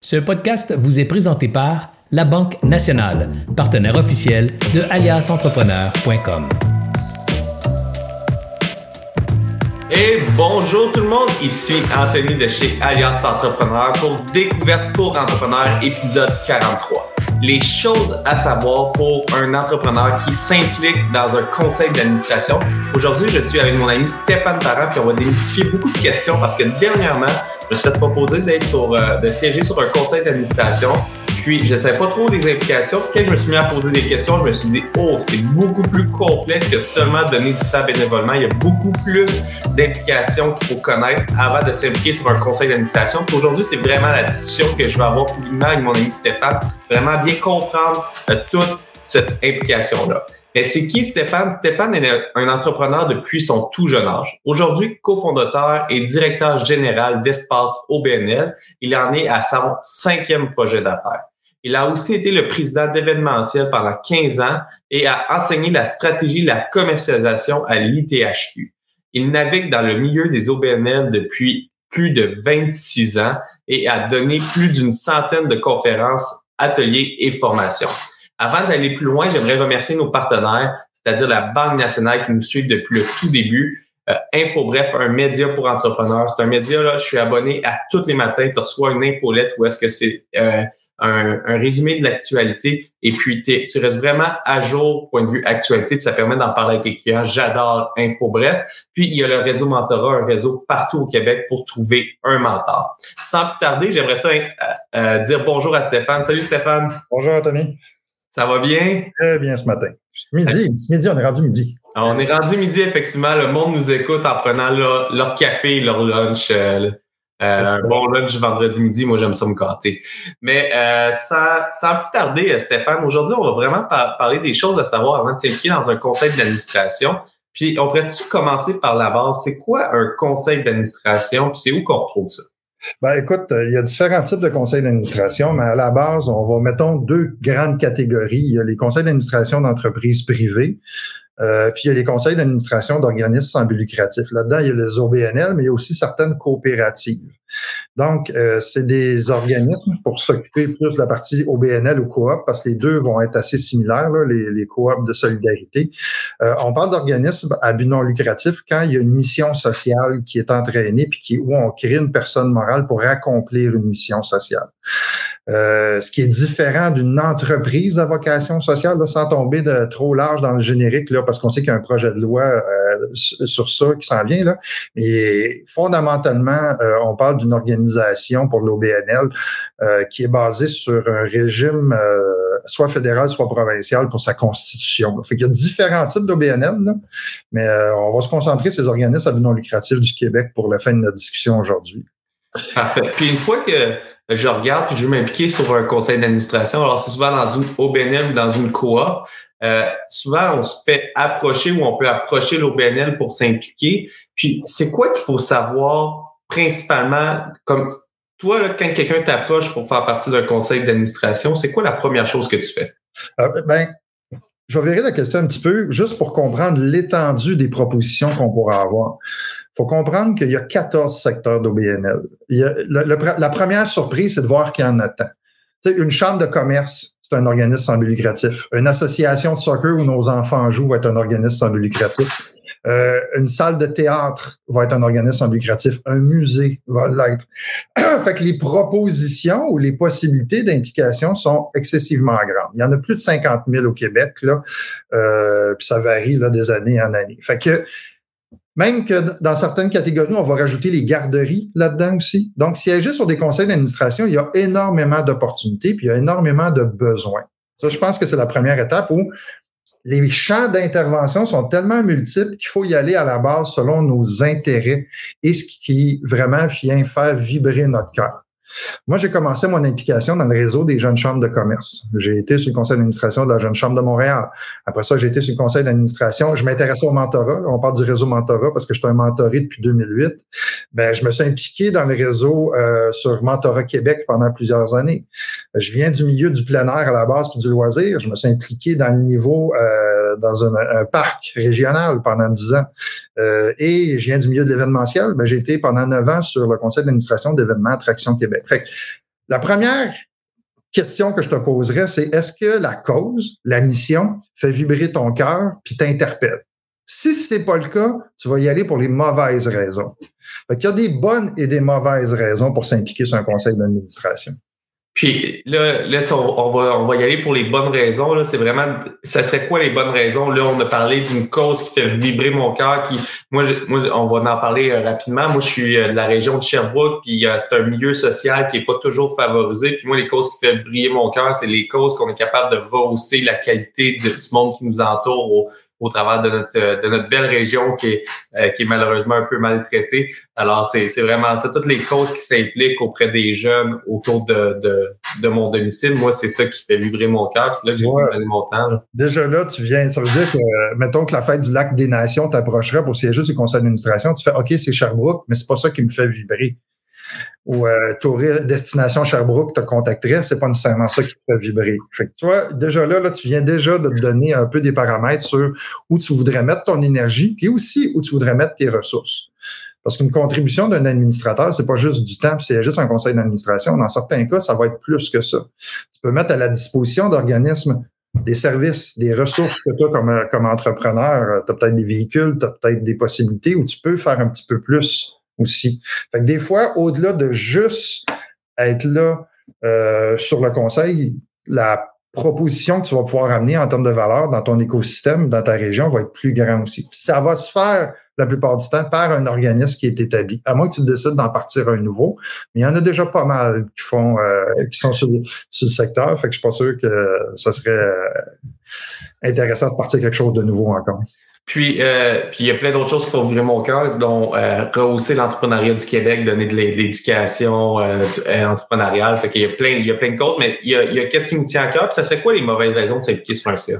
Ce podcast vous est présenté par La Banque Nationale, partenaire officiel de aliasentrepreneur.com. Et bonjour tout le monde, ici Anthony de chez Alias Entrepreneur pour Découverte pour Entrepreneurs, épisode 43. Les choses à savoir pour un entrepreneur qui s'implique dans un conseil d'administration. Aujourd'hui, je suis avec mon ami Stéphane Parent, puis on va démystifier beaucoup de questions parce que dernièrement, je me suis fait proposer d'être sur, euh, de siéger sur un conseil d'administration. Puis, je ne savais pas trop des implications. Quand je me suis mis à poser des questions, je me suis dit, oh, c'est beaucoup plus complet que seulement donner du temps bénévolement. Il y a beaucoup plus d'implications qu'il faut connaître avant de s'impliquer sur un conseil d'administration. Aujourd'hui, c'est vraiment la discussion que je vais avoir publiquement avec mon ami Stéphane. Vraiment bien comprendre euh, toute cette implication-là. C'est qui Stéphane? Stéphane est un entrepreneur depuis son tout jeune âge. Aujourd'hui, cofondateur et directeur général d'Espace OBNL, il en est à son cinquième projet d'affaires. Il a aussi été le président d'événementiel pendant 15 ans et a enseigné la stratégie de la commercialisation à l'ITHQ. Il navigue dans le milieu des OBNL depuis plus de 26 ans et a donné plus d'une centaine de conférences, ateliers et formations. Avant d'aller plus loin, j'aimerais remercier nos partenaires, c'est-à-dire la Banque nationale qui nous suit depuis le tout début. Euh, Info Bref, un média pour entrepreneurs. C'est un média, là, je suis abonné à tous les matins. Tu reçois une infolette où est-ce que c'est euh, un, résumé de l'actualité et puis tu restes vraiment à jour point de vue actualité. Ça permet d'en parler avec les clients. J'adore Info Bref. Puis, il y a le réseau Mentorat, un réseau partout au Québec pour trouver un mentor. Sans plus tarder, j'aimerais ça euh, dire bonjour à Stéphane. Salut Stéphane. Bonjour Anthony. Ça va bien? Très bien ce matin. Midi, midi, on est rendu midi. Ah, on est rendu midi, effectivement. Le monde nous écoute en prenant leur, café, leur lunch. Euh, euh, un bon lunch vendredi midi, moi j'aime ça me gâter. Mais euh, sans, plus tarder, Stéphane, aujourd'hui, on va vraiment parler des choses à savoir avant de s'impliquer dans un conseil d'administration. Puis on pourrait-tu commencer par la base? C'est quoi un conseil d'administration? Puis c'est où qu'on retrouve ça? Ben, écoute, il y a différents types de conseils d'administration, mais à la base, on va, mettons, deux grandes catégories. Les conseils d'administration d'entreprises privées, euh, puis il y a les conseils d'administration d'organismes sans but lucratif. Là-dedans, il y a les OBNL, mais il y a aussi certaines coopératives. Donc, euh, c'est des organismes pour s'occuper plus de la partie OBNL ou coop, parce que les deux vont être assez similaires, les, les coops de solidarité. Euh, on parle d'organismes à but non lucratif quand il y a une mission sociale qui est entraînée, puis qui, où on crée une personne morale pour accomplir une mission sociale. Euh, ce qui est différent d'une entreprise à vocation sociale, là, sans tomber de trop large dans le générique, là, parce qu'on sait qu'il y a un projet de loi euh, sur ça qui s'en vient. Là. Mais fondamentalement, euh, on parle d'une organisation pour l'OBNL qui est basée sur un régime soit fédéral, soit provincial pour sa constitution. Là. Fait qu'il y a différents types d'OBNL, mais on va se concentrer sur ces organismes à but non lucratif du Québec pour la fin de notre discussion aujourd'hui. Parfait. Puis une fois que je regarde puis je veux m'impliquer sur un conseil d'administration. Alors, c'est souvent dans une OBNL ou dans une coop. Euh, souvent, on se fait approcher ou on peut approcher l'OBNL pour s'impliquer. Puis, c'est quoi qu'il faut savoir principalement, comme toi, là, quand quelqu'un t'approche pour faire partie d'un conseil d'administration, c'est quoi la première chose que tu fais? Euh, ben, je vais virer la question un petit peu, juste pour comprendre l'étendue des propositions qu'on pourra avoir faut comprendre qu'il y a 14 secteurs d'OBNL. la première surprise, c'est de voir qu'il y en a tant. une chambre de commerce, c'est un organisme sans but lucratif. Une association de soccer où nos enfants jouent va être un organisme sans but lucratif. Euh, une salle de théâtre va être un organisme lucratif. Un musée va l'être. fait que les propositions ou les possibilités d'implication sont excessivement grandes. Il y en a plus de 50 000 au Québec, là, euh, puis ça varie là, des années en années. Fait que même que dans certaines catégories, on va rajouter les garderies là-dedans aussi. Donc, siéger sur des conseils d'administration, il y a énormément d'opportunités, puis il y a énormément de besoins. Ça, je pense que c'est la première étape où les champs d'intervention sont tellement multiples qu'il faut y aller à la base selon nos intérêts et ce qui vraiment vient faire vibrer notre cœur. Moi, j'ai commencé mon implication dans le réseau des jeunes chambres de commerce. J'ai été sur le conseil d'administration de la Jeune Chambre de Montréal. Après ça, j'ai été sur le conseil d'administration. Je m'intéressais au mentorat. On parle du réseau mentorat parce que je suis un mentoré depuis 2008. Ben, je me suis impliqué dans le réseau euh, sur Mentorat Québec pendant plusieurs années. Je viens du milieu du plein air à la base puis du loisir. Je me suis impliqué dans le niveau euh, dans un, un, parc régional pendant dix ans. Euh, et je viens du milieu de l'événementiel. Ben, j'ai été pendant neuf ans sur le conseil d'administration d'événements Attraction Québec. La première question que je te poserais, c'est est-ce que la cause, la mission, fait vibrer ton cœur puis t'interpelle? Si c'est pas le cas, tu vas y aller pour les mauvaises raisons. Il y a des bonnes et des mauvaises raisons pour s'impliquer sur un conseil d'administration. Puis là, là on, va, on va y aller pour les bonnes raisons. Là, c'est vraiment, ça serait quoi les bonnes raisons? Là, on a parlé d'une cause qui fait vibrer mon cœur. Qui, moi, moi, on va en parler euh, rapidement. Moi, je suis euh, de la région de Sherbrooke, puis euh, c'est un milieu social qui est pas toujours favorisé. Puis moi, les causes qui fait briller mon cœur, c'est les causes qu'on est capable de rehausser la qualité de, du monde qui nous entoure au travers de notre, de notre belle région qui est, euh, qui est malheureusement un peu maltraitée. Alors, c'est, c'est vraiment ça, toutes les causes qui s'impliquent auprès des jeunes autour de, de, de mon domicile. Moi, c'est ça qui fait vibrer mon cœur. C'est là que j'ai ouais. donné mon temps. Déjà là, tu viens, ça veut dire que, mettons que la fête du lac des nations t'approcherait pour siéger du conseil d'administration, tu fais, OK, c'est Sherbrooke, mais c'est pas ça qui me fait vibrer ou euh, Destination Sherbrooke te contacterait, c'est pas nécessairement ça qui te fait vibrer. Fait que tu vois, déjà là, là, tu viens déjà de te donner un peu des paramètres sur où tu voudrais mettre ton énergie, puis aussi où tu voudrais mettre tes ressources. Parce qu'une contribution d'un administrateur, c'est pas juste du temps, c'est juste un conseil d'administration. Dans certains cas, ça va être plus que ça. Tu peux mettre à la disposition d'organismes des services, des ressources que toi comme, comme entrepreneur. Tu as peut-être des véhicules, tu as peut-être des possibilités où tu peux faire un petit peu plus aussi. Fait que des fois, au-delà de juste être là euh, sur le conseil, la proposition que tu vas pouvoir amener en termes de valeur dans ton écosystème, dans ta région, va être plus grande aussi. ça va se faire la plupart du temps par un organisme qui est établi. À moins que tu décides d'en partir un nouveau, mais il y en a déjà pas mal qui font, euh, qui sont sur, sur, le secteur. Fait que je suis pas sûr que ça serait euh, intéressant de partir quelque chose de nouveau encore. Puis, euh, puis il y a plein d'autres choses qui font ouvrir mon cœur, dont euh, rehausser l'entrepreneuriat du Québec, donner de l'éducation euh, euh, entrepreneuriale. Fait qu'il y a plein, il y a plein de causes, mais il y a, y a qu'est-ce qui me tient à cœur. Puis ça serait quoi les mauvaises raisons de s'impliquer sur un CA?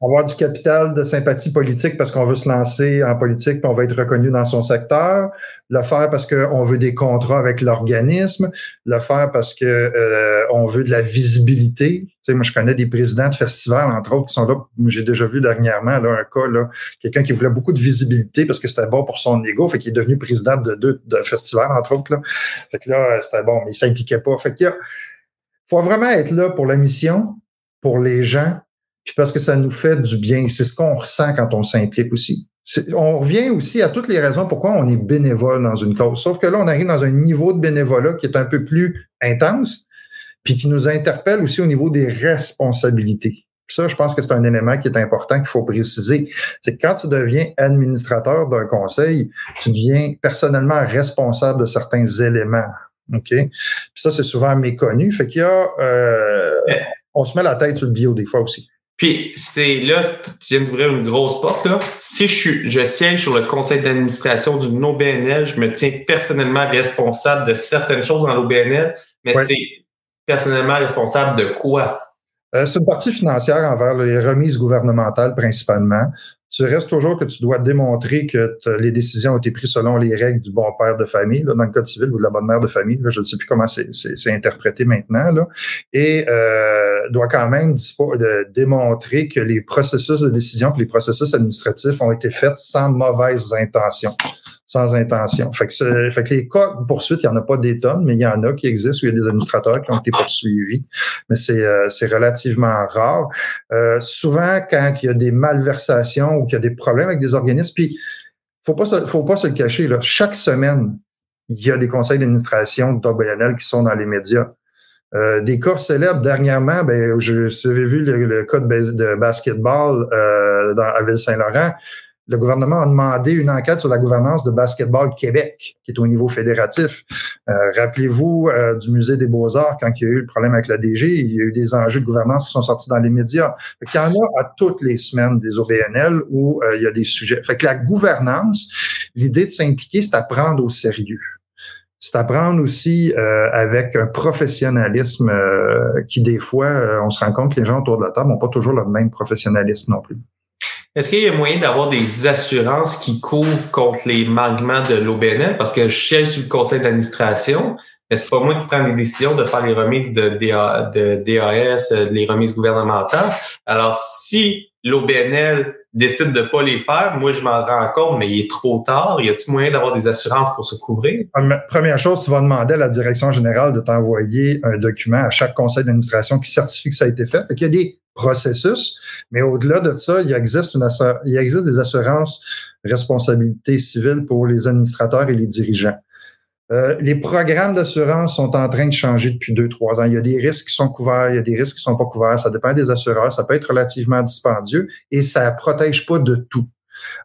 Avoir du capital de sympathie politique parce qu'on veut se lancer en politique et on veut être reconnu dans son secteur, le faire parce qu'on veut des contrats avec l'organisme, le faire parce que euh, on veut de la visibilité. Tu sais, moi, je connais des présidents de festivals, entre autres, qui sont là. J'ai déjà vu dernièrement là, un cas, là, quelqu'un qui voulait beaucoup de visibilité parce que c'était bon pour son ego, fait qu'il est devenu président de deux de festivals, entre autres. Là. Fait que là, c'était bon, mais il s'impliquait pas. Fait qu'il faut vraiment être là pour la mission, pour les gens, puis parce que ça nous fait du bien. C'est ce qu'on ressent quand on s'implique aussi. On revient aussi à toutes les raisons pourquoi on est bénévole dans une cause. Sauf que là, on arrive dans un niveau de bénévolat qui est un peu plus intense, puis qui nous interpelle aussi au niveau des responsabilités. Puis ça, je pense que c'est un élément qui est important qu'il faut préciser. C'est que quand tu deviens administrateur d'un conseil, tu deviens personnellement responsable de certains éléments. OK? Puis ça, c'est souvent méconnu. Fait qu'il y a... Euh, on se met la tête sur le bio des fois aussi. Puis c'est là, tu viens d'ouvrir une grosse porte. Là. Si je suis, je siège sur le conseil d'administration d'une OBNL, je me tiens personnellement responsable de certaines choses dans l'OBNL, mais c'est personnellement responsable de quoi? Euh, c'est une partie financière envers les remises gouvernementales principalement tu restes toujours que tu dois démontrer que les décisions ont été prises selon les règles du bon père de famille, là, dans le code civil ou de la bonne mère de famille. Je ne sais plus comment c'est interprété maintenant. Là, et euh, doit quand même démontrer que les processus de décision et les processus administratifs ont été faits sans mauvaises intentions sans intention. Fait que, fait que les cas de poursuite, il n'y en a pas des tonnes, mais il y en a qui existent où il y a des administrateurs qui ont été poursuivis. Mais c'est, euh, relativement rare. Euh, souvent, quand il y a des malversations ou qu'il y a des problèmes avec des organismes, puis faut pas faut pas se le cacher, là, chaque semaine, il y a des conseils d'administration d'OBNL qui sont dans les médias. Euh, des cas célèbres dernièrement, ben, je, j'avais vu le, le, cas de, de basketball euh, dans, à Ville-Saint-Laurent le gouvernement a demandé une enquête sur la gouvernance de Basketball Québec, qui est au niveau fédératif. Euh, rappelez-vous euh, du Musée des Beaux-Arts, quand il y a eu le problème avec la DG, il y a eu des enjeux de gouvernance qui sont sortis dans les médias. il y en a à toutes les semaines des OVNL où euh, il y a des sujets. Fait que la gouvernance, l'idée de s'impliquer, c'est à prendre au sérieux. C'est à prendre aussi avec un professionnalisme qui, des fois, on se rend compte que les gens autour de la table n'ont pas toujours le même professionnalisme non plus. Est-ce qu'il y a moyen d'avoir des assurances qui couvrent contre les manquements de l'OBNL? Parce que je cherche sur le conseil d'administration, mais c'est pas moi qui prends les décisions de faire les remises de, de DAS, les remises gouvernementales. Alors, si l'OBNL décident de pas les faire. Moi, je m'en rends compte, mais il est trop tard. Y a-t-il moyen d'avoir des assurances pour se couvrir? Première chose, tu vas demander à la direction générale de t'envoyer un document à chaque conseil d'administration qui certifie que ça a été fait. Fait qu'il y a des processus, mais au-delà de ça, il existe, une il existe des assurances responsabilité civile pour les administrateurs et les dirigeants. Euh, les programmes d'assurance sont en train de changer depuis deux, trois ans. Il y a des risques qui sont couverts, il y a des risques qui sont pas couverts. Ça dépend des assureurs. Ça peut être relativement dispendieux et ça protège pas de tout.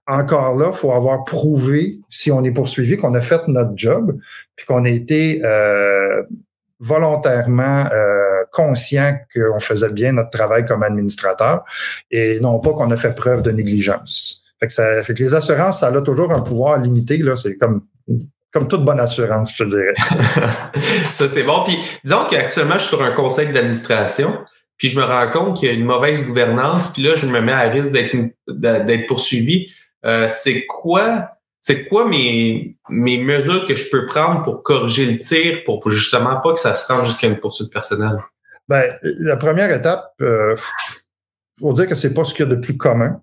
Encore là, faut avoir prouvé, si on est poursuivi, qu'on a fait notre job, puis qu'on a été euh, volontairement euh, conscient qu'on faisait bien notre travail comme administrateur et non pas qu'on a fait preuve de négligence. Fait que, ça, fait que les assurances, ça a toujours un pouvoir limité. Là, c'est comme comme toute bonne assurance, je te dirais. ça, c'est bon. Puis disons qu'actuellement, je suis sur un conseil d'administration, puis je me rends compte qu'il y a une mauvaise gouvernance, puis là, je me mets à risque d'être d'être poursuivi. Euh, c'est quoi c'est quoi mes, mes mesures que je peux prendre pour corriger le tir pour, justement pas que ça se rende jusqu'à une poursuite personnelle? Ben, la première étape, euh, faut dire que c'est pas ce qu'il y a de plus commun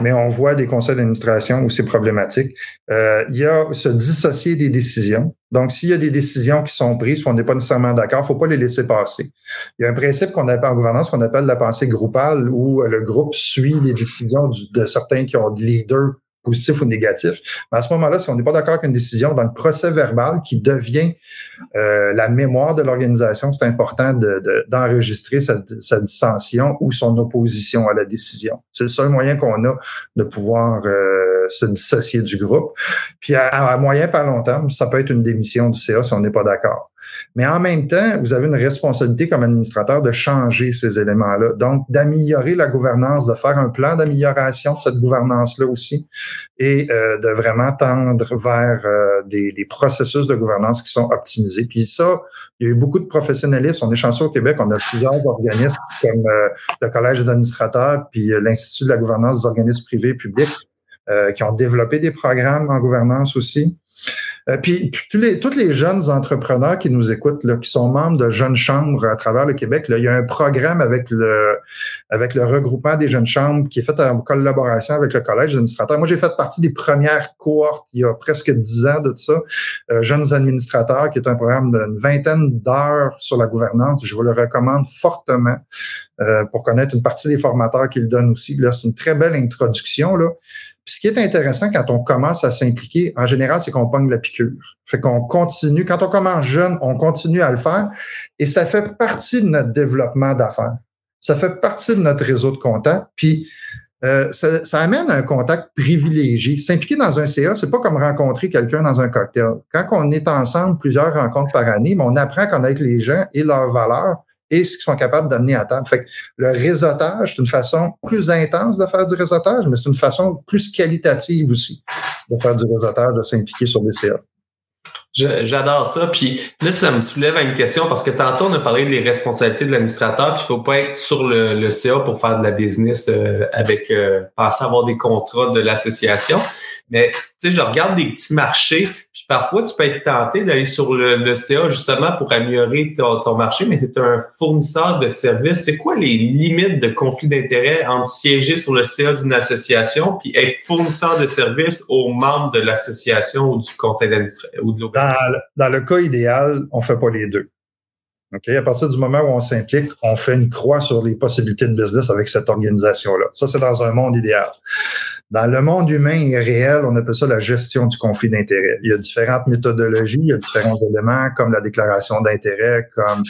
mais on voit des conseils d'administration où c'est problématique. Euh, il y a se dissocier des décisions. Donc, s'il y a des décisions qui sont prises, on n'est pas nécessairement d'accord, faut pas les laisser passer. Il y a un principe qu'on appelle en gouvernance qu'on appelle la pensée groupale, où le groupe suit les décisions de certains qui ont leader positif ou négatif. Mais à ce moment-là, si on n'est pas d'accord avec une décision, dans le procès verbal qui devient euh, la mémoire de l'organisation, c'est important d'enregistrer sa, dissension ou son opposition à la décision. C'est le seul moyen qu'on a de pouvoir euh, se dissocier du groupe. Puis à, à moyen pas long terme, ça peut être une démission du CA si on n'est pas d'accord. Mais en même temps, vous avez une responsabilité comme administrateur de changer ces éléments-là. Donc, d'améliorer la gouvernance, de faire un plan d'amélioration de cette gouvernance-là aussi et euh, de vraiment tendre vers euh, des, processus de gouvernance qui sont optimisés. Puis ça, il y a eu beaucoup de professionnalistes. On est chanceux au Québec, on a plusieurs organismes comme euh, le Collège des administrateurs puis l'Institut de la gouvernance des organismes privés et publics qui ont développé des programmes en gouvernance aussi. Euh, puis tous les, tous les jeunes entrepreneurs qui nous écoutent, là, qui sont membres de jeunes chambres à travers le Québec, là, il y a un programme avec le, avec le regroupement des jeunes chambres qui est fait en collaboration avec le Collège d'administrateurs. Moi, j'ai fait partie des premières cohortes il y a presque dix ans de ça, euh, Jeunes administrateurs, qui est un programme d'une vingtaine d'heures sur la gouvernance. Je vous le recommande fortement euh, pour connaître une partie des formateurs qui le donnent aussi. Là, c'est une très belle introduction. Là ce qui est intéressant quand on commence à s'impliquer, en général, c'est qu'on pogne la piqûre. Fait qu'on continue. Quand on commence jeune, on continue à le faire et ça fait partie de notre développement d'affaires. Ça fait partie de notre réseau de contacts. Puis euh, ça, ça, amène un contact privilégié. S'impliquer dans un CA, c'est pas comme rencontrer quelqu'un dans un cocktail. Quand on est ensemble plusieurs rencontres par année, mais on apprend à connaître les gens et leurs valeurs et ce qu'ils sont capables d'amener à table. Fait que le réseautage, c'est une façon plus intense de faire du réseautage, mais c'est une façon plus qualitative aussi de faire du réseautage, de s'impliquer sur des CA. J'adore ça. Puis là, ça me soulève à une question parce que tantôt, on a parlé des responsabilités de l'administrateur, puis il faut pas être sur le, CA pour faire de la business euh, avec euh, penser avoir des contrats de l'association. Mais tu sais, je regarde des petits marchés, parfois, tu peux être tenté d'aller sur le, CA justement pour améliorer ton, marché, mais tu es un fournisseur de services. C'est quoi les limites de conflit d'intérêt entre siéger sur le CA d'une association puis être fournisseur de services aux membres de l'association ou du conseil d'administration ou de dans, dans, le cas idéal, on fait pas les deux. OK? À partir du moment où on s'implique, on fait une croix sur les possibilités de business avec cette organisation-là. Ça, c'est dans un monde idéal. Dans le monde humain et réel, on appelle ça la gestion du conflit d'intérêt. Il y a différentes méthodologies, il y a différents éléments comme la déclaration d'intérêt, comme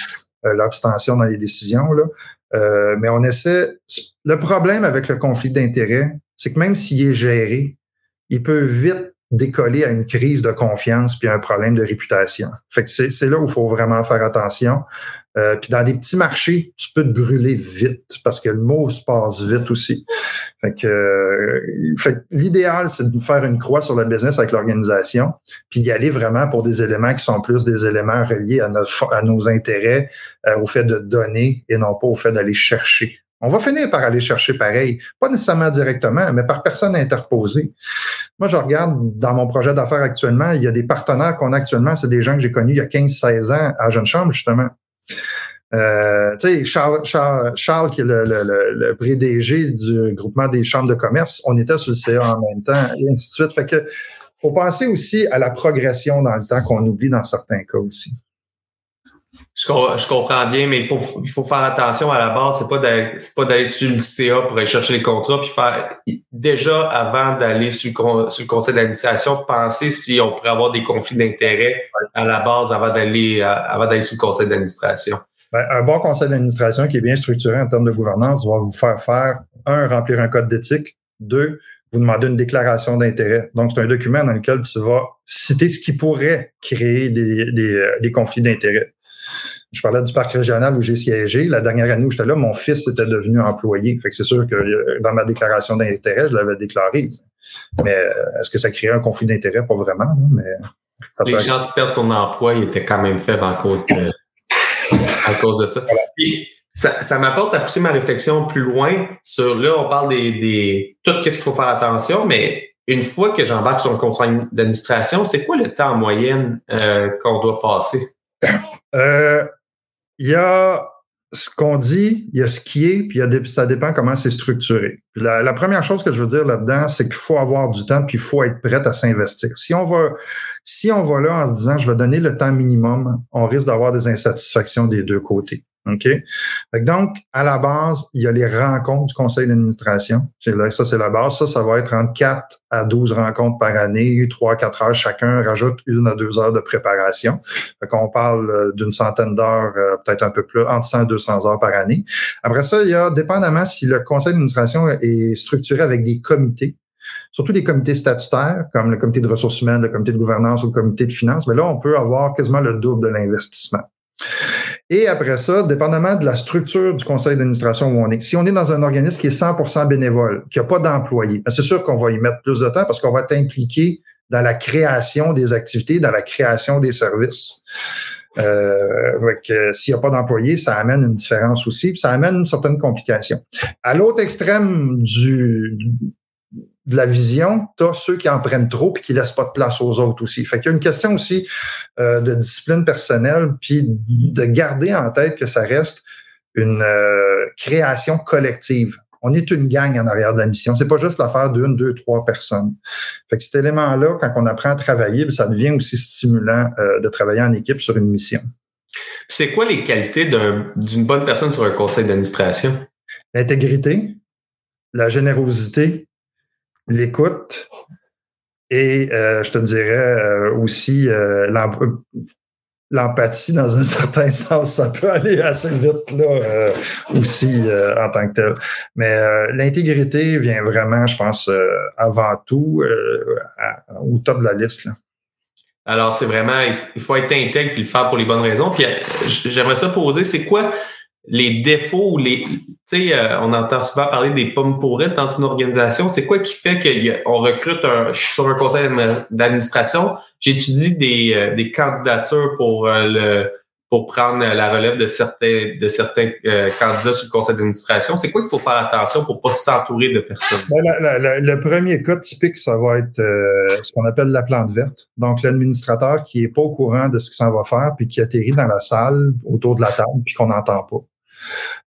euh, l'abstention dans les décisions. Là. Euh, mais on essaie. Le problème avec le conflit d'intérêt, c'est que même s'il est géré, il peut vite décoller à une crise de confiance puis un problème de réputation. Fait que c'est là où il faut vraiment faire attention. Euh, puis dans des petits marchés, tu peux te brûler vite parce que le mot se passe vite aussi. Fait que, euh, fait l'idéal, c'est de faire une croix sur le business avec l'organisation, puis y aller vraiment pour des éléments qui sont plus des éléments reliés à, à nos intérêts, euh, au fait de donner et non pas au fait d'aller chercher. On va finir par aller chercher pareil, pas nécessairement directement, mais par personne interposée. Moi, je regarde dans mon projet d'affaires actuellement, il y a des partenaires qu'on a actuellement, c'est des gens que j'ai connus il y a 15-16 ans à Jeune Chambre, justement. Euh, tu sais, Charles, Charles, qui est le, le, du groupement des chambres de commerce, on était sur le CA en même temps, et ainsi de suite. Fait que faut penser aussi à la progression dans le temps qu'on oublie dans certains cas aussi. Je, comprends bien, mais il faut, il faut faire attention à la base. C'est pas d'aller, c'est pas d'aller sur le CA pour aller chercher les contrats, puis faire déjà avant d'aller sur le, sur le conseil d'administration, penser si on pourrait avoir des conflits d'intérêts à la base avant d'aller, avant d'aller sur le conseil d'administration. Ben, un bon conseil d'administration qui est bien structuré en termes de gouvernance va vous faire faire un remplir un code d'éthique, deux vous demandez une déclaration d'intérêt. Donc, c'est un document dans lequel tu vas citer ce qui pourrait créer des, des, euh, des conflits d'intérêt. Je parlais du parc régional où j'ai siégé. La dernière année où j'étais là, mon fils était devenu employé. Fait que c'est sûr que euh, dans ma déclaration d'intérêt, je l'avais déclaré. Mais euh, est-ce que ça crée un conflit d'intérêt? Pas vraiment. Mais Les gens qui perdent son emploi, il était quand même faible en cause de, à cause de ça. ça, ça m'apporte à pousser ma réflexion plus loin sur là, on parle des, des tout qu'est-ce qu'il faut faire attention, mais une fois que j'embarque sur un contrat d'administration, c'est quoi le temps en moyenne euh, qu'on doit passer? Euh, il y a ce qu'on dit, il y a ce qui est, puis il y a ça dépend comment c'est structuré. La, première chose que je veux dire là-dedans, c'est qu'il faut avoir du temps, puis il faut être prêt à s'investir. Si on va, si on va là en se disant, je vais donner le temps minimum, on risque d'avoir des insatisfactions des deux côtés. Donc, à la base, il y a les rencontres du conseil d'administration. Ça, c'est la base. Ça, ça va être entre 4 à 12 rencontres par année, 3 à 4 heures chacun, rajoute une à deux heures de préparation. Fait qu'on parle euh, d'une centaine d'heures, euh, peut-être un peu plus, entre 100 et 200 heures par année. Après ça, il y a, dépendamment si le conseil d'administration est structuré avec des comités, surtout des comités statutaires, comme le comité de ressources humaines, le comité de gouvernance ou le comité de finances, mais là, on peut avoir quasiment le double de l'investissement. Et après ça, dépendamment de la structure du conseil d'administration où on est, si on est dans un organisme qui est 100% bénévole, qui n'a pas d'employés, ben, c'est sûr qu'on va y mettre plus de temps parce qu'on va être impliqué dans la création des activités, dans la création des services. Euh, s'il n'y a pas d'employés, ça amène une différence aussi, puis ça amène une certaine complication. À l'autre extrême du, de la vision, tu as ceux qui en prennent trop et qui laissent pas de place aux autres aussi. Fait qu'il y a une question aussi euh, de discipline personnelle, puis de garder en tête que ça reste une euh, création collective. On est une gang en arrière de la mission. C'est pas juste l'affaire d'une, deux, trois personnes. Fait que cet élément-là, quand on apprend à travailler, ben, ça devient aussi stimulant euh, de travailler en équipe sur une mission. C'est quoi les qualités d'une bonne personne sur un conseil d'administration? L'intégrité, la générosité, l'écoute et euh, je te dirais euh, aussi euh, l'empathie dans un certain sens, ça peut aller assez vite là aussi en tant que tel. Mais l'intégrité vient vraiment, je pense, avant tout au top de la liste. Alors, c'est vraiment, il faut être intègre et le faire pour les bonnes raisons. Puis j'aimerais ça poser, c'est quoi les défauts ou les. Tu sais, euh, on entend souvent parler des pommes pourrites dans une organisation. C'est quoi qui fait qu'on recrute un. Je suis sur un conseil d'administration, j'étudie des, euh, des candidatures pour euh, le pour prendre la relève de certains de certains candidats sur le conseil d'administration. C'est quoi qu'il faut faire attention pour pas s'entourer de personnes? Ben, le premier cas typique, ça va être ce qu'on appelle la plante verte. Donc, l'administrateur qui est pas au courant de ce qu'il s'en va faire, puis qui atterrit dans la salle autour de la table, puis qu'on n'entend pas.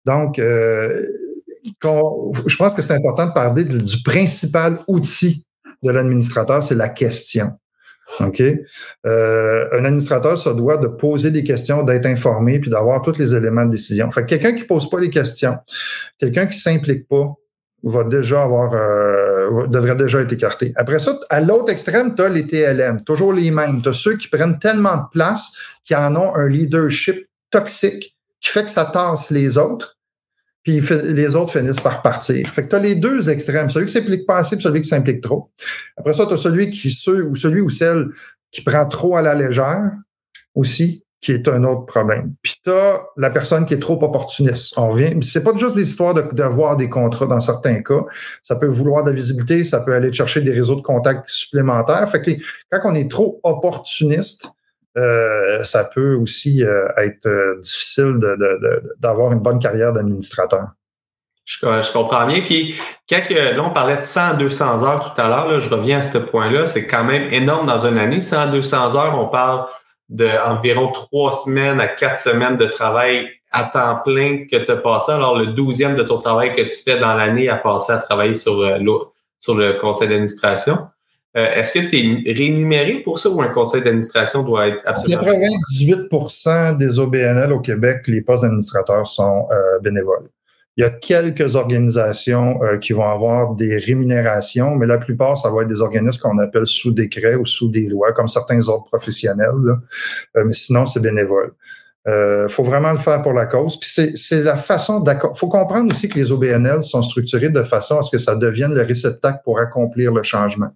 Donc, euh, je pense que c'est important de parler du principal outil de l'administrateur, c'est la question. OK? Euh, un administrateur se doit de poser des questions, d'être informé, puis d'avoir tous les éléments de décision. Quelqu'un qui pose pas les questions, quelqu'un qui s'implique pas, va déjà avoir euh, devrait déjà être écarté. Après ça, à l'autre extrême, tu as les TLM, toujours les mêmes. Tu as ceux qui prennent tellement de place qu'ils en ont un leadership toxique qui fait que ça tasse les autres, puis les autres finissent par partir. Fait que tu as les deux extrêmes, celui qui s'implique pas assez et celui qui s'implique trop. Après ça, tu as celui qui ceux, ou celui ou celle qui prend trop à la légère aussi, qui est un autre problème. Puis tu as la personne qui est trop opportuniste. On revient, c'est pas juste des histoires d'avoir des contrats dans certains cas. Ça peut vouloir de la visibilité, ça peut aller chercher des réseaux de contacts supplémentaires. Fait que quand on est trop opportuniste, euh, ça peut aussi euh, être euh, difficile d'avoir une bonne carrière d'administrateur. Je, comprends bien. Puis, quand là, on parlait de 100 200 heures tout à l'heure, je reviens à ce point-là. C'est quand même énorme dans une année. 100 200 heures, on parle d'environ trois semaines à quatre semaines de travail à temps plein que tu as passé, alors le douzième de ton travail que tu fais dans l'année à passer à travailler sur, euh, sur le conseil d'administration. Euh, est-ce que tu es rémunéré pour ça ou un conseil d'administration doit être absolument... 98% des OBNL au Québec, les postes d'administrateurs sont euh, bénévoles. Il y a quelques organisations euh, qui vont avoir des rémunérations, mais la plupart, ça va être des organismes qu'on appelle sous décret ou sous des lois, comme certains autres professionnels. mais sinon, c'est bénévole. Il faut vraiment le faire pour la cause. Puis c'est la façon d'accord. faut comprendre aussi que les OBNL sont structurés de façon à ce que ça devienne le réceptacle pour accomplir le changement.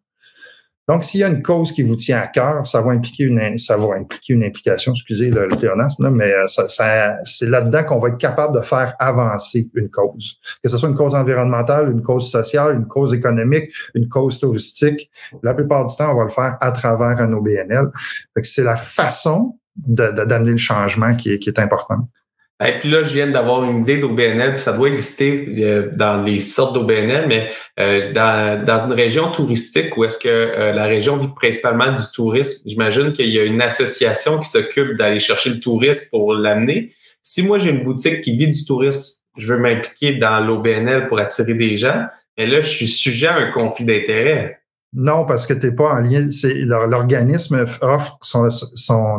Donc, s'il y a une cause qui vous tient à cœur, ça va impliquer une, ça va impliquer une implication, excusez le, le mais euh, ça, ça, c'est là-dedans qu'on va être capable de faire avancer une cause. Que ce soit une cause environnementale, une cause sociale, une cause économique, une cause touristique. La plupart du temps, on va le faire à travers un OBNL. c'est la façon d'amener le changement qui est, qui est importante. Et puis là, je viens d'avoir une idée d'OBNL, puis ça doit exister euh, dans les sortes d'OBNL, mais euh, dans, dans, une région touristique où est-ce que euh, la région vit principalement du tourisme, j'imagine qu'il y a une association qui s'occupe d'aller chercher le tourisme pour l'amener. Si moi j'ai une boutique qui vit du tourisme, je veux m'impliquer dans l'OBNL pour attirer des gens, mais là, je suis sujet à un conflit d'intérêts. Non, parce que tu n'es pas en lien. L'organisme offre son,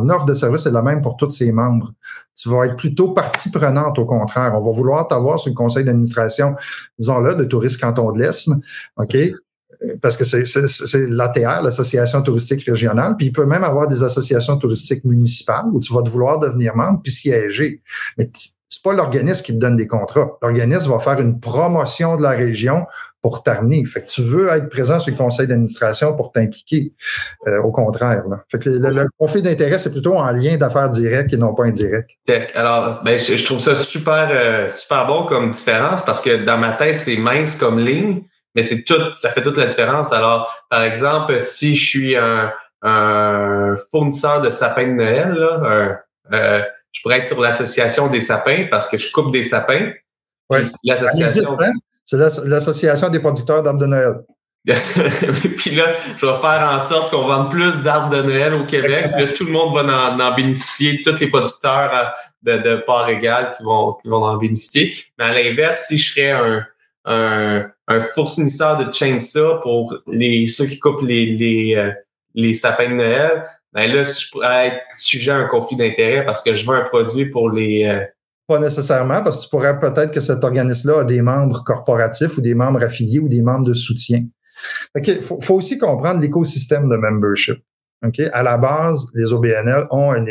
offre de service est la même pour tous ses membres. Tu vas être plutôt partie prenante, au contraire. On va vouloir t'avoir sur le conseil d'administration, disons-le, de Tourisme Canton de l'Est, OK? Parce que c'est l'ATR, l'Association touristique régionale, puis il peut même avoir des associations touristiques municipales où tu vas vouloir devenir membre puis siéger. Mais c'est pas l'organisme qui te donne des contrats. L'organisme va faire une promotion de la région pour t'amener. Fait que tu veux être présent sur le conseil d'administration pour t'impliquer. Euh, au contraire. Fait que le, conflit d'intérêt, c'est plutôt en lien d'affaires direct et non pas indirect. Alors, ben, je, trouve ça super, euh, super bon comme différence parce que dans ma tête, c'est mince comme ligne, mais c'est tout, ça fait toute la différence. Alors, par exemple, si je suis un, fournisseur de sapins de Noël, là, euh, je pourrais être sur l'association des sapins parce que je coupe des sapins. Oui. L'association. C'est l'Association des producteurs d'arbres de Noël. puis là, je vais faire en sorte qu'on vende plus d'arbres de Noël au Québec. Là, tout le monde va en, bénéficier, tous les producteurs euh, de, de parts égales qui vont, qui vont en bénéficier. Mais à l'inverse, si je serais un, un, un, fournisseur de chainsaw pour les ceux qui coupent les, les, euh, les sapins de Noël, ben là, je pourrais être sujet à un conflit d'intérêt parce que je veux un produit pour les, euh, pas nécessairement, parce que tu pourrais peut-être que cet organisme-là a des membres corporatifs ou des membres affiliés ou des membres de soutien. Il faut, faut, aussi comprendre l'écosystème de membership. Okay? À la base, les OBNL ont un,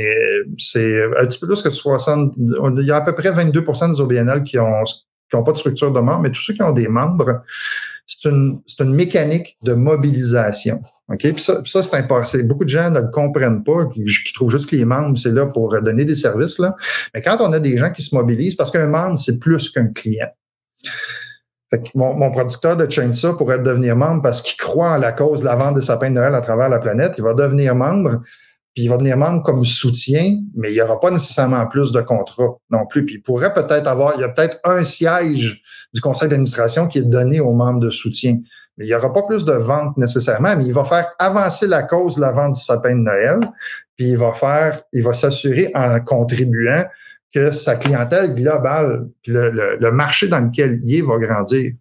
c'est un petit peu plus que 60, il y a à peu près 22% des OBNL qui ont, qui ont pas de structure de membres, mais tous ceux qui ont des membres, c'est une, c'est une mécanique de mobilisation. OK? Puis ça, ça c'est important. Beaucoup de gens ne le comprennent pas, qui, trouvent juste que les membres, c'est là pour donner des services. Là. Mais quand on a des gens qui se mobilisent, parce qu'un membre, c'est plus qu'un client. Fait que mon, mon, producteur de Chainsaw pourrait devenir membre parce qu'il croit en la cause de la vente des sapins de Noël à travers la planète. Il va devenir membre, puis il va devenir membre comme soutien, mais il n'y aura pas nécessairement plus de contrats non plus. Puis il pourrait peut-être avoir, il y a peut-être un siège du conseil d'administration qui est donné aux membres de soutien. Il n'y aura pas plus de ventes nécessairement, mais il va faire avancer la cause de la vente du sapin de Noël, puis il va faire, il va s'assurer en contribuant que sa clientèle globale, puis le, marché dans lequel il est va grandir.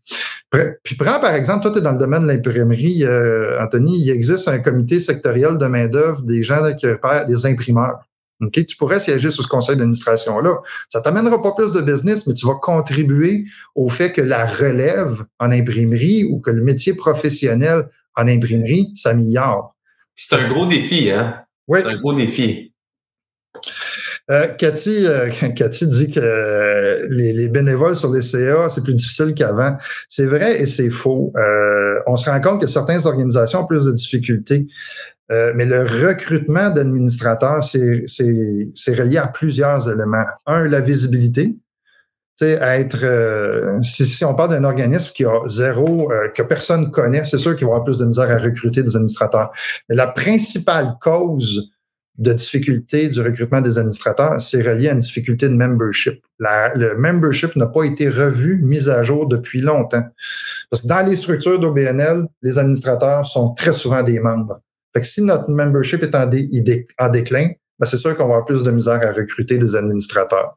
Puis prends par exemple, toi, tu es dans le domaine de l'imprimerie, euh, Anthony, il existe un comité sectoriel de main-d'œuvre des gens qui opèrent des imprimeurs. Okay? Tu pourrais siéger sur ce conseil d'administration-là. Ça t'amènera pas plus de business, mais tu vas contribuer au fait que la relève en imprimerie ou que le métier professionnel en imprimerie s'améliore. C'est un gros défi, hein? Oui. C'est un gros défi. Euh, Cathy, euh, Cathy dit que euh, les, bénévoles sur les CA, c'est plus difficile qu'avant. C'est vrai et c'est faux. On se rend compte que certaines organisations ont plus de difficultés. Euh, mais le recrutement d'administrateurs, c'est relié à plusieurs éléments. Un, la visibilité. être euh, si, si, on parle d'un organisme qui a zéro, euh, que personne connaît, c'est sûr qu'il va avoir plus de misère à recruter des administrateurs. Mais la principale cause de difficulté du recrutement des administrateurs, c'est relié à une difficulté de membership. La, le membership n'a pas été revu, mis à jour depuis longtemps. Parce que dans les structures d'OBNL, les administrateurs sont très souvent des membres. Fait que si notre membership est en, déclin, ben c'est sûr qu'on va avoir plus de misère à recruter des administrateurs.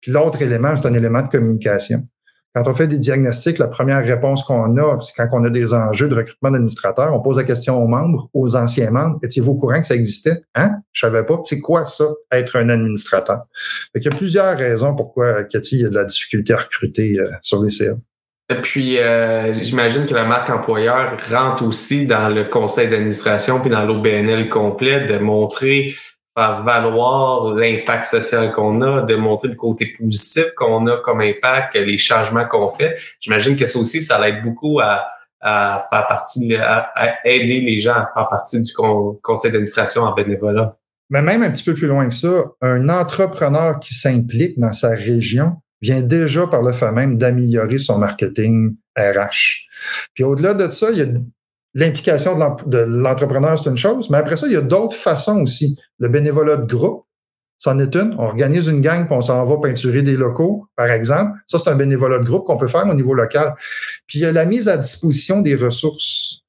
Puis l'autre élément, c'est un élément de communication. Quand on fait des diagnostics, la première réponse qu'on a, c'est quand on a des enjeux de recrutement d'administrateurs, on pose la question aux membres, aux anciens membres, étiez-vous au courant que ça existait? Hein? Je savais pas. C'est quoi ça, être un administrateur? il y a plusieurs raisons pourquoi, Cathy, il y a de la difficulté à recruter euh, sur les CA. Et puis, euh, j'imagine que la marque employeur rentre aussi dans le conseil d'administration puis dans l'OBNL complet de montrer faire valoir l'impact social qu'on a, de montrer le côté positif qu'on a comme impact, les changements qu'on fait. J'imagine que ça aussi, ça l'aide beaucoup à, à faire partie, à, aider les gens à faire partie du conseil d'administration en bénévolat. Mais même un petit peu plus loin que ça, un entrepreneur qui s'implique dans sa région vient déjà par le fait même d'améliorer son marketing RH. Puis au-delà de ça, il y a l'implication de l'entrepreneur, c'est une chose, mais après ça, il y a d'autres façons aussi. Le bénévolat de groupe, c'en est une. On organise une gang, puis on s'en va peinturer des locaux, par exemple. Ça, c'est un bénévolat de groupe qu'on peut faire au niveau local. Puis il y a la mise à disposition des ressources.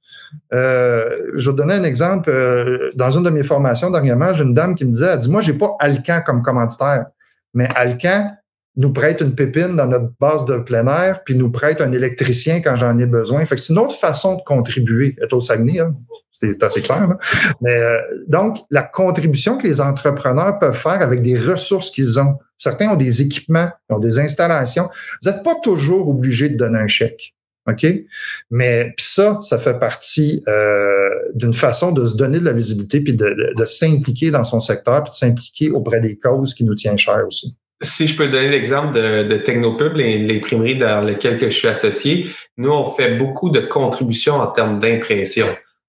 Euh, je vais donner un exemple. Euh, dans une de mes formations dernièrement, j'ai une dame qui me disait, elle dit, moi, j'ai pas Alcan comme commanditaire, mais Alcan, nous prête une pépine dans notre base de plein air, puis nous prête un électricien quand j'en ai besoin. Fait que c'est une autre façon de contribuer. Être au Saguenay, hein? c'est assez clair. Mais euh, donc, la contribution que les entrepreneurs peuvent faire avec des ressources qu'ils ont. Certains ont des équipements, ont des installations. Vous n'êtes pas toujours obligé de donner un chèque. OK? Mais puis ça, ça fait partie euh, d'une façon de se donner de la visibilité puis de, de s'impliquer dans son secteur puis de s'impliquer auprès des causes qui nous tiennent cher aussi. Si je peux donner l'exemple de, de Technopub, l'imprimerie dans laquelle je suis associé, nous, on fait beaucoup de contributions en termes d'impression.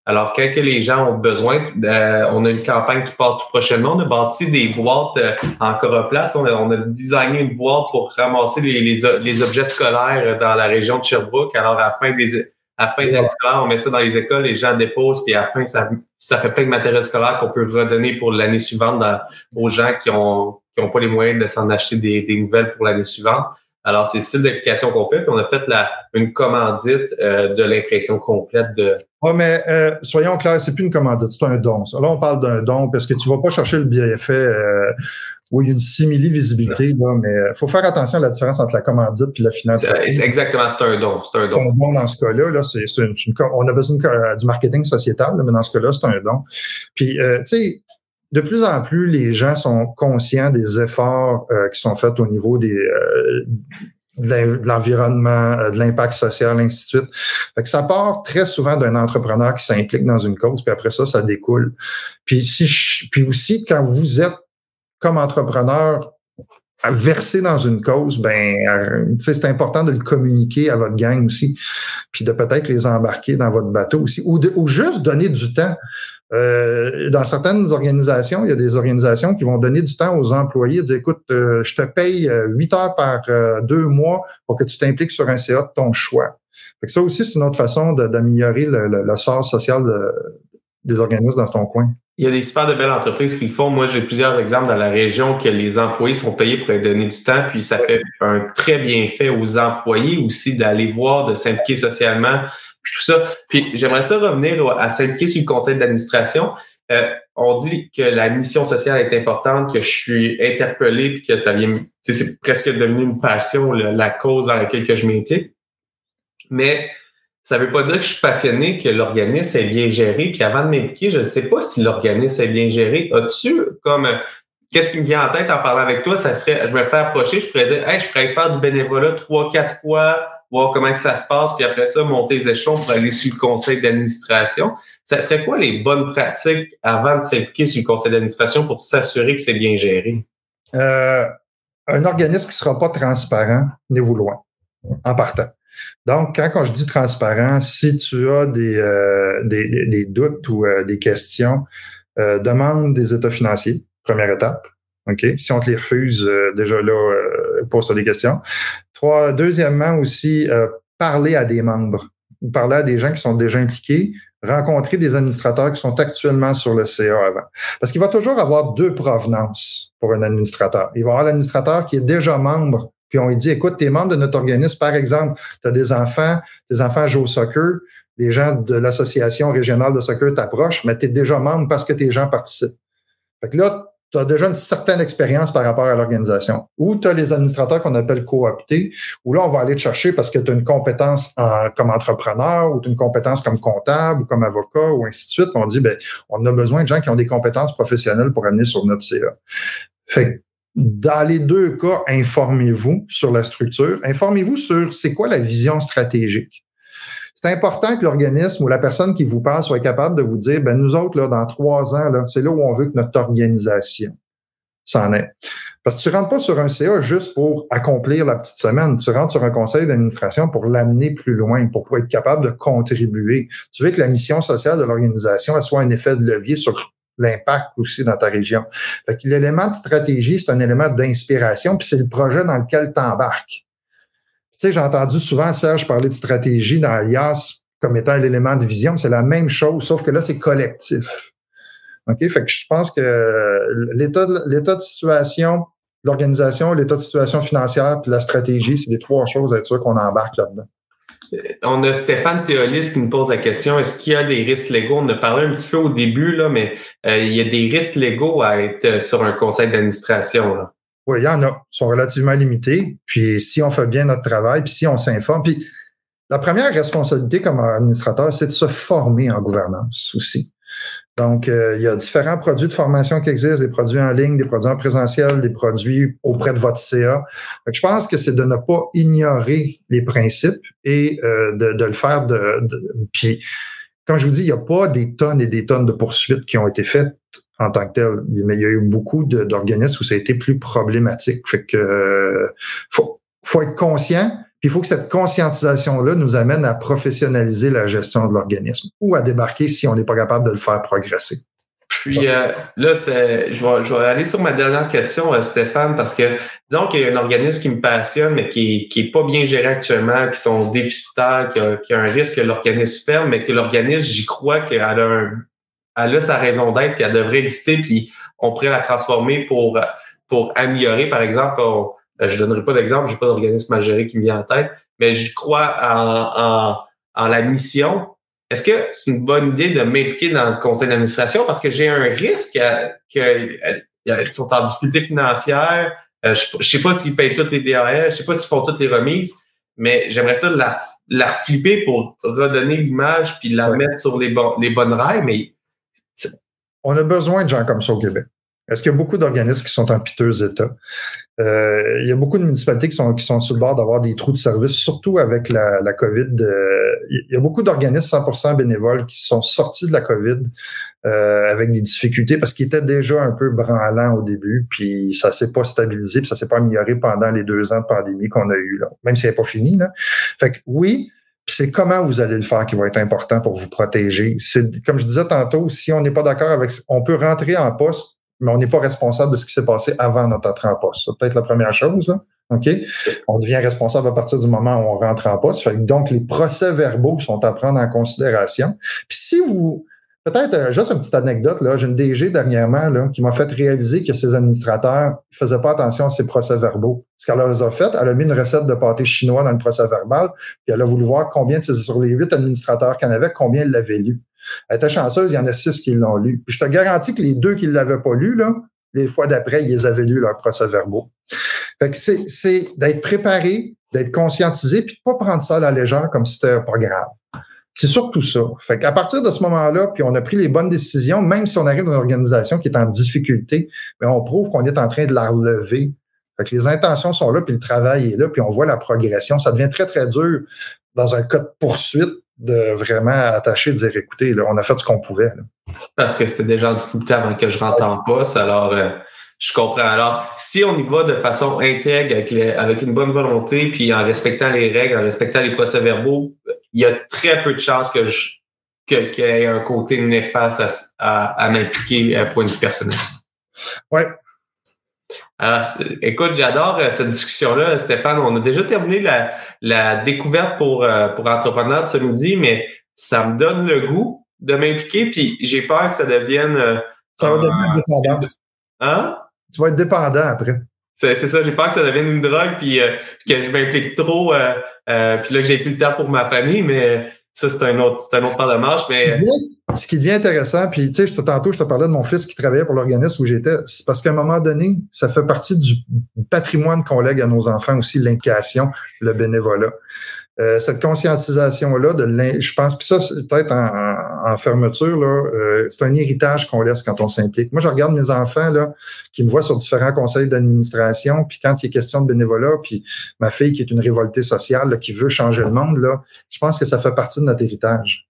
Alors, quand que les gens ont besoin, euh, on a une campagne qui part tout prochainement. On a bâti des boîtes euh, en coroplace. On a, on a designé une boîte pour ramasser les, les, objets scolaires dans la région de Sherbrooke. Alors, à la fin des à fin d'année scolaire, on met ça dans les écoles, les gens déposent, puis à fin, ça, ça fait plein de matériel scolaire qu'on peut redonner pour l'année suivante aux gens qui ont qui n'ont pas les moyens de s'en acheter des, des nouvelles pour l'année suivante. Alors, c'est le style d'application qu'on fait, puis on a fait la, une commandite euh, de l'impression complète de. Oui, mais euh, soyons clairs, c'est plus une commandite, c'est un don. Là, on parle d'un don parce que tu vas pas chercher le bienfait euh, où il y a une simili-visibilité, là, mais il faut faire attention à la différence entre la commandite et la finance. Exactement, c'est un don. C'est un don. un don dans ce cas-là. Là, c'est, on a besoin du marketing sociétal, mais dans ce cas-là, c'est un don. Puis, tu sais, de plus en plus, les gens sont conscients des efforts euh, qui sont faits au niveau euh, de l'environnement, euh, de l'impact social, ainsi de suite. Ça part très souvent d'un entrepreneur qui s'implique dans une cause, puis après ça, ça découle. Puis aussi, quand vous êtes comme entrepreneur à verser dans une cause, ben c'est important de le communiquer à votre gang aussi, puis de peut-être les embarquer dans votre bateau aussi, ou, de, ou juste donner du temps. Euh, dans certaines organisations, il y a des organisations qui vont donner du temps aux employés, dire écoute, euh, je te paye euh, huit heures par deux mois pour que tu t'impliques sur un CA de ton choix. Fait que ça aussi, c'est une autre façon d'améliorer le, le, sort social des organismes dans ton coin. Il y a des super de belles entreprises qui le font. Moi, j'ai plusieurs exemples dans la région que les employés sont payés pour donner du temps, puis ça fait un très bien fait aux employés aussi d'aller voir, de s'impliquer socialement tout ça. Puis j'aimerais ça revenir à s'impliquer sur le conseil d'administration. Euh, on dit que la mission sociale est importante, que je suis interpellé, puis que ça vient, c'est presque devenu une passion, la cause dans laquelle que je m'implique. Mais ça veut pas dire que je suis passionné, que l'organisme est bien géré. Puis avant de m'impliquer, je ne sais pas si l'organisme est bien géré. As-tu comme qu'est-ce qui me vient en tête en parlant avec toi? Ça serait, je me fais approcher, je pourrais dire, hey, je pourrais faire du bénévolat trois, quatre fois voir comment que ça se passe, puis après ça, monter les échelons pour aller sur le conseil d'administration. Ça serait quoi les bonnes pratiques avant de s'impliquer sur le conseil d'administration pour s'assurer que c'est bien géré? Euh, un organisme qui ne sera pas transparent, n'est-vous loin, en partant. Donc, quand, je dis transparent, si tu as des, euh, des, des, doutes ou euh, des questions, demande des états financiers, première étape. OK? Si on te les refuse, déjà là, pose-toi des questions. Trois, deuxièmement aussi, euh, parler à des membres, parler à des gens qui sont déjà impliqués, rencontrer des administrateurs qui sont actuellement sur le CA avant. Parce qu'il va toujours avoir deux provenances pour un administrateur. Il va avoir l'administrateur qui est déjà membre, puis on lui dit, écoute, t'es membre de notre organisme, par exemple, tu des enfants, tes enfants jouent au soccer, les gens de l'association régionale de soccer t'approchent, mais tu es déjà membre parce que tes gens participent. Fait que là, tu as déjà une certaine expérience par rapport à l'organisation. Ou tu as les administrateurs qu'on appelle cooptés, où là, on va aller te chercher parce que tu as une compétence comme entrepreneur ou tu as une compétence comme comptable ou comme avocat ou ainsi de suite. On dit, ben, on a besoin de gens qui ont des compétences professionnelles pour amener sur notre CA. Fait dans les deux cas, informez-vous sur la structure. Informez-vous sur c'est quoi la vision stratégique. C'est important que l'organisme ou la personne qui vous parle soit capable de vous dire, ben nous autres, là, dans trois ans, là, c'est là où on veut que notre organisation s'en est. Parce que tu rentres pas sur un CA juste pour accomplir la petite semaine. Tu rentres sur un conseil d'administration pour l'amener plus loin, pour, être capable de contribuer. Tu veux que la mission sociale de l'organisation soit un effet de levier sur l'impact aussi dans ta région. Fait que l'élément de stratégie, c'est un élément d'inspiration, puis c'est le projet dans lequel tu embarques. Tu sais, j'ai entendu souvent Serge parler de stratégie dans Alias comme étant l'élément de vision. C'est la même chose, sauf que là, c'est collectif. Fait que je pense que l'état de, l'état de situation, l'organisation, l'état de situation financière puis la stratégie, c'est les trois choses à être sûr qu'on embarque là-dedans. On a Stéphane Théolis qui nous pose la question est-ce qu'il y a des risques légaux? On a parlé un petit peu au début, là, mais euh, il y a des risques légaux à être euh, sur un conseil d'administration. Oui, il y en a. Ils sont relativement limités. Puis si on fait bien notre travail, puis si on s'informe, puis la première responsabilité comme administrateur, c'est de se former en gouvernance aussi. Donc, euh, il y a différents produits de formation qui existent, des produits en ligne, des produits en présentiel, des produits auprès de votre CA. je pense que c'est de ne pas ignorer les principes et euh, de, le faire de, de, Puis, comme je vous dis, il n'y a pas des tonnes et des tonnes de poursuites qui ont été faites en tant que tel. Mais il y a eu beaucoup d'organismes où ça a été plus problématique. Fait que euh, faut, faut être conscient il faut que cette conscientisation-là nous amène à professionnaliser la gestion de l'organisme ou à débarquer si on n'est pas capable de le faire progresser. Puis euh, là, je vais, aller sur ma dernière question, euh, Stéphane, parce que disons qu'il y a un organisme qui me passionne, mais qui n'est pas bien géré actuellement, qui sont déficitaires, qui a, un risque que l'organisme ferme, mais que l'organisme, j'y crois qu'elle a, un, elle a sa raison d'être, puis elle devrait exister, puis on pourrait la transformer pour, pour améliorer, par exemple, euh, je donnerai pas d'exemple, j'ai pas d'organisme à gérer qui me vient en tête, mais je crois en, en, la mission. Est-ce que c'est une bonne idée de m'impliquer dans le conseil d'administration? Parce que j'ai un risque qu'ils sont en difficulté financière, euh, je, je sais pas s'ils payent toutes les DAS, je sais pas s'ils font toutes les remises, mais j'aimerais ça la, la flipper pour redonner l'image puis la mettre sur les, bon, les bonnes rails, mais on a besoin de gens comme ça au Québec. Est-ce qu'il y a beaucoup d'organismes qui sont en piteux état? Euh, il y a beaucoup de municipalités qui sont, qui sont sur le bord d'avoir des trous de service, surtout avec la, la COVID. Euh, il y a beaucoup d'organismes 100% bénévoles qui sont sortis de la COVID euh, avec des difficultés parce qu'ils étaient déjà un peu branlants au début, puis ça s'est pas stabilisé, puis ça s'est pas amélioré pendant les deux ans de pandémie qu'on a eu là, même si c'est pas fini. Là. Fait que oui, c'est comment vous allez le faire qui va être important pour vous protéger? C'est comme je disais tantôt, si on n'est pas d'accord avec, on peut rentrer en poste mais on n'est pas responsable de ce qui s'est passé avant notre entrée en poste. C'est peut-être la première chose. On devient responsable à partir du moment où on rentre en poste. donc, les procès verbaux sont à prendre en considération. Puis si vous. Peut-être euh, juste une petite anecdote, j'ai une DG dernièrement là, qui m'a fait réaliser que ses administrateurs ne faisaient pas attention à ses procès verbaux. Ce qu'elle leur a fait, elle a mis une recette de pâté chinois dans le procès verbal, puis elle a voulu voir combien sur les huit administrateurs en avait, combien elle l'avait lu. Était chanceuse, il y en a six qui l'ont lu. Je te garantis que les deux qui ne l'avaient pas lu, là, les fois d'après, ils avaient lu leurs procès-verbaux. Fait que c'est d'être préparé, d'être conscientisé, puis de pas prendre ça à la légère comme si c'était pas grave. C'est surtout ça. Fait qu'à partir de ce moment-là, puis on a pris les bonnes décisions, même si on arrive dans une organisation qui est en difficulté, mais on prouve qu'on est en train de la relever. Fait que les intentions sont là, puis le travail est là, puis on voit la progression. Ça devient très, très dur dans un cas de poursuite de vraiment attacher, de dire écoutez, là, on a fait ce qu'on pouvait. Parce que c'était déjà en difficulté avant que je rentre en poste, alors euh, je comprends. Alors, si on y va de façon intègre, avec, avec une bonne volonté, puis en respectant les règles, en respectant les procès-verbaux, il y a très peu de chances que je qu'il y ait un côté néfaste à, à, m'impliquer à point de vue personnel. Ouais, alors, écoute, j'adore euh, cette discussion-là, Stéphane. On a déjà terminé la, la découverte pour, euh, pour entrepreneurs de ce midi, mais ça me donne le goût de m'impliquer, puis j'ai peur que ça devienne... Euh, ça va devenir dépendant. Hein? Tu vas être dépendant après. C'est, ça, j'ai peur que ça devienne une drogue, puis que je m'implique trop, puis là que j'ai plus le temps pour ma famille, mais ça, c'est un autre, c'est un autre part de marche, mais. Ce qui devient intéressant, puis tu sais, tantôt, je te parlais de mon fils qui travaillait pour l'organisme où j'étais, c'est parce qu'à un moment donné, ça fait partie du patrimoine qu'on lègue à nos enfants aussi, l'implication, le bénévolat. Euh, cette conscientisation-là, de je pense, puis ça, peut-être en, fermeture, là, euh, c'est un héritage qu'on laisse quand on s'implique. Moi, je regarde mes enfants là, qui me voient sur différents conseils d'administration, puis quand il est question de bénévolat, puis ma fille qui est une révoltée sociale, qui veut changer le monde, là, je pense que ça fait partie de notre héritage.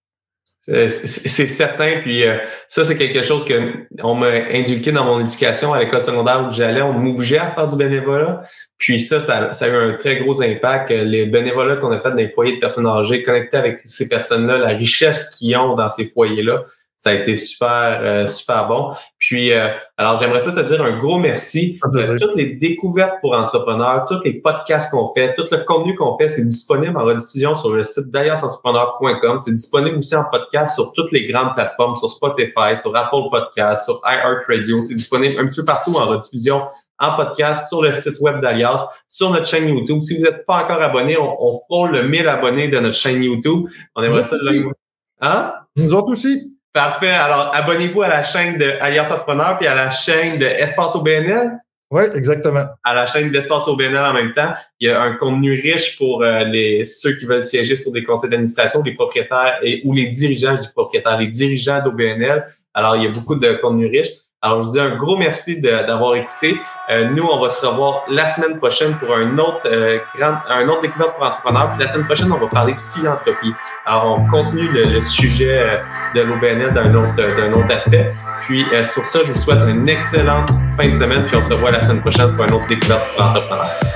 Euh, c'est certain, puis euh, ça, c'est quelque chose que on m'a inculqué dans mon éducation à l'école secondaire où j'allais. On m'obligeait à faire du bénévolat. Puis ça, ça, ça, a eu un très gros impact. Les bénévolats qu'on a fait dans les foyers de personnes âgées, connectés avec ces personnes-là, la richesse qu'ils ont dans ces foyers-là, ça a été super, euh, super bon. Puis, euh, alors, j'aimerais ça te dire un gros merci. Euh, toutes les découvertes pour entrepreneurs, tous les podcasts qu'on fait, tout le contenu qu'on fait, c'est disponible en rediffusion sur le site d'ailleurs-entrepreneur.com. C'est disponible aussi en podcast sur toutes les grandes plateformes, sur Spotify, sur Apple Podcasts, sur iHeartRadio. C'est disponible un petit peu partout en rediffusion en podcast sur le site web d'Alias, sur notre chaîne YouTube. Si vous n'êtes pas encore abonné, on, on frôle le 1000 abonnés de notre chaîne YouTube. On aimerait ça. Hein? Nous autres aussi. Parfait. Alors, abonnez-vous à la chaîne de Alliance Entrepreneur puis à la chaîne de Espace au BNL. Oui, exactement. À la chaîne d'Espace au BNL en même temps. Il y a un contenu riche pour euh, les ceux qui veulent siéger sur des conseils d'administration, les propriétaires et ou les dirigeants du propriétaire, les dirigeants d'OBNL. Alors, il y a beaucoup de contenu riche. Alors, je vous dis un gros merci d'avoir écouté. Euh, nous, on va se revoir la semaine prochaine pour un autre euh, grand, un autre découverte pour entrepreneurs. Puis la semaine prochaine, on va parler de philanthropie. Alors, on continue le, sujet euh, de l'OBNL d'un autre, d'un autre aspect. Puis sur ça, je vous souhaite une excellente fin de semaine. Puis on se revoit la semaine prochaine pour un autre découverte pour entrepreneurs.